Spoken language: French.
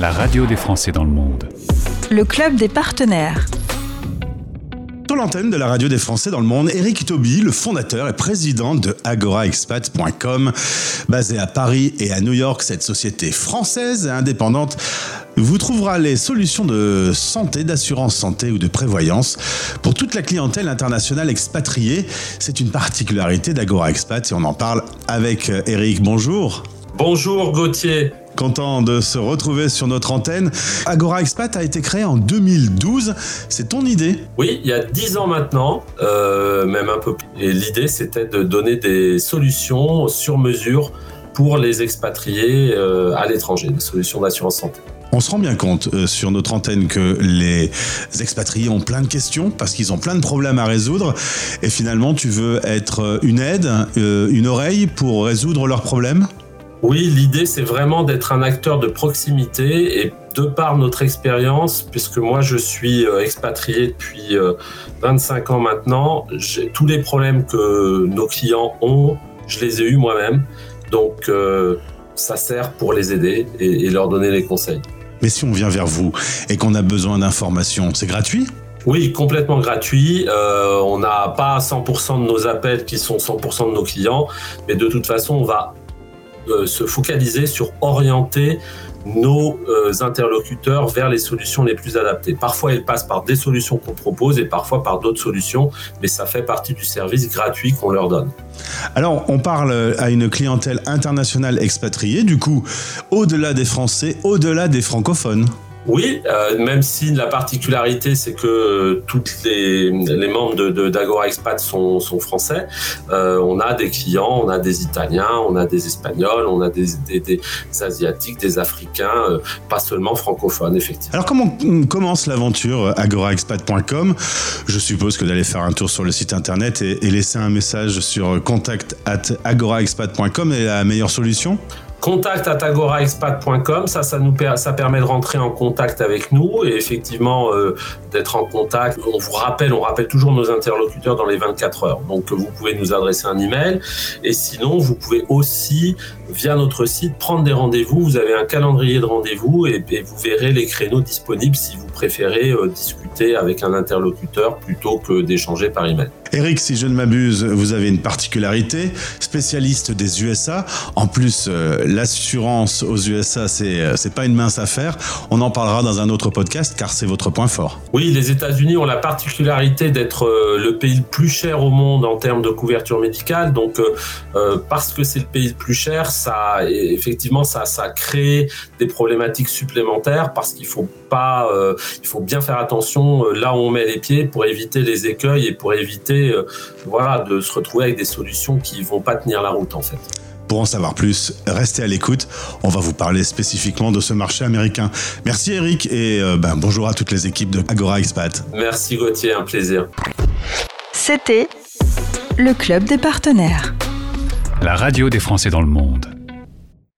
la radio des Français dans le monde. Le club des partenaires. Sur l'antenne de la radio des Français dans le monde, Eric Toby, le fondateur et président de agoraexpat.com, basé à Paris et à New York, cette société française et indépendante vous trouvera les solutions de santé, d'assurance santé ou de prévoyance pour toute la clientèle internationale expatriée. C'est une particularité d'Agora Expat et on en parle avec Eric. Bonjour. Bonjour Gauthier. Content de se retrouver sur notre antenne. Agora Expat a été créé en 2012. C'est ton idée? Oui, il y a 10 ans maintenant, euh, même un peu plus. Et l'idée, c'était de donner des solutions sur mesure pour les expatriés euh, à l'étranger, des solutions d'assurance santé. On se rend bien compte euh, sur notre antenne que les expatriés ont plein de questions parce qu'ils ont plein de problèmes à résoudre et finalement tu veux être une aide, une oreille pour résoudre leurs problèmes? Oui, l'idée, c'est vraiment d'être un acteur de proximité et de par notre expérience, puisque moi je suis euh, expatrié depuis 25 euh, ans maintenant, tous les problèmes que nos clients ont, je les ai eus moi-même. Donc euh, ça sert pour les aider et, leur donner les conseils. Mais si on vient vers vous et qu'on a besoin d'informations, c'est gratuit? Oui, complètement gratuit. on n'a pas 100% de nos appels qui sont 100% de nos clients, mais de toute façon, on va se focaliser sur orienter nos euh, interlocuteurs vers les solutions les plus adaptées. Parfois, elles passent par des solutions qu'on propose et parfois par d'autres solutions, mais ça fait partie du service gratuit qu'on leur donne. Alors, on parle à une clientèle internationale expatriée, du coup, au-delà des Français, au-delà des francophones. Oui, euh, même si la particularité, c'est que euh, toutes les, membres d'Agora de, Expat sont, français, euh, on a des clients, on a des Italiens, on a des Espagnols, on a des, Asiatiques, des Africains, pas seulement francophones, effectivement. Alors, comment commence l'aventure agoraexpat.com Je suppose que d'aller faire un tour sur le site internet et, et laisser un message sur contact at agoraexpat.com est la meilleure solution? Contact at agoraexpat.com, ça, ça nous ça permet de rentrer en contact avec nous et effectivement euh, d'être en contact. On vous rappelle, on rappelle toujours nos interlocuteurs dans les 24 heures. Donc vous pouvez nous adresser un email et sinon vous pouvez aussi via notre site prendre des rendez-vous. Vous avez un calendrier de rendez-vous et, vous verrez les créneaux disponibles si vous préférez euh, discuter avec un interlocuteur plutôt que d'échanger par email. Eric, si je ne m'abuse, vous avez une particularité, spécialiste des USA. En plus, euh, l'assurance aux USA, c'est euh, c'est pas une mince affaire. On en parlera dans un autre podcast car c'est votre point fort. Oui, les États-Unis ont la particularité d'être euh, le pays le plus cher au monde en termes de couverture médicale. Donc, parce que c'est le pays le plus cher, ça effectivement ça ça crée des problématiques supplémentaires parce qu'il faut pas, il faut bien faire attention là où on met les pieds pour éviter les écueils et pour éviter euh, voilà, de se retrouver avec des solutions qui vont pas tenir la route en fait. Pour en savoir plus, restez à l'écoute. On va vous parler spécifiquement de ce marché américain. Merci Eric et euh, ben, bonjour à toutes les équipes de Agora Expat. Merci Gauthier, un plaisir. C'était le club des partenaires. La radio des Français dans le monde.